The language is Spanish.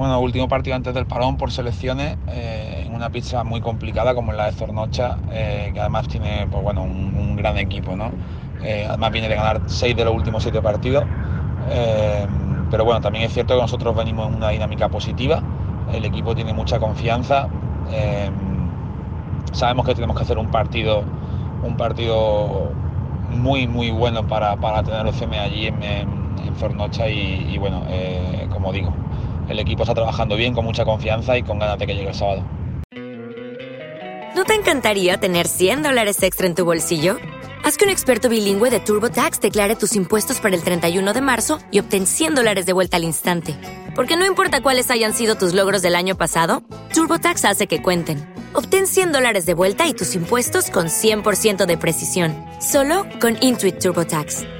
Bueno, último partido antes del parón por selecciones, eh, en una pizza muy complicada como la de Zornocha, eh, que además tiene pues, bueno, un, gran equipo, ¿no? Eh, además viene de ganar seis de los últimos siete partidos. pero bueno, también es cierto que nosotros venimos en una dinámica positiva, el equipo tiene mucha confianza. sabemos que tenemos que hacer un partido, un partido muy muy bueno para, para tener el CM allí en, en, Zornocha y, y bueno, como digo, el equipo está trabajando bien, con mucha confianza y con ganas de que llegue el sábado. ¿No te encantaría tener 100 dólares extra en tu bolsillo? Haz que un experto bilingüe de TurboTax declare tus impuestos para el 31 de marzo y obtén 100 dólares de vuelta al instante. Porque no importa cuáles hayan sido tus logros del año pasado, TurboTax hace que cuenten. Obtén 100 dólares de vuelta y tus impuestos con 100% de precisión, solo con Intuit TurboTax.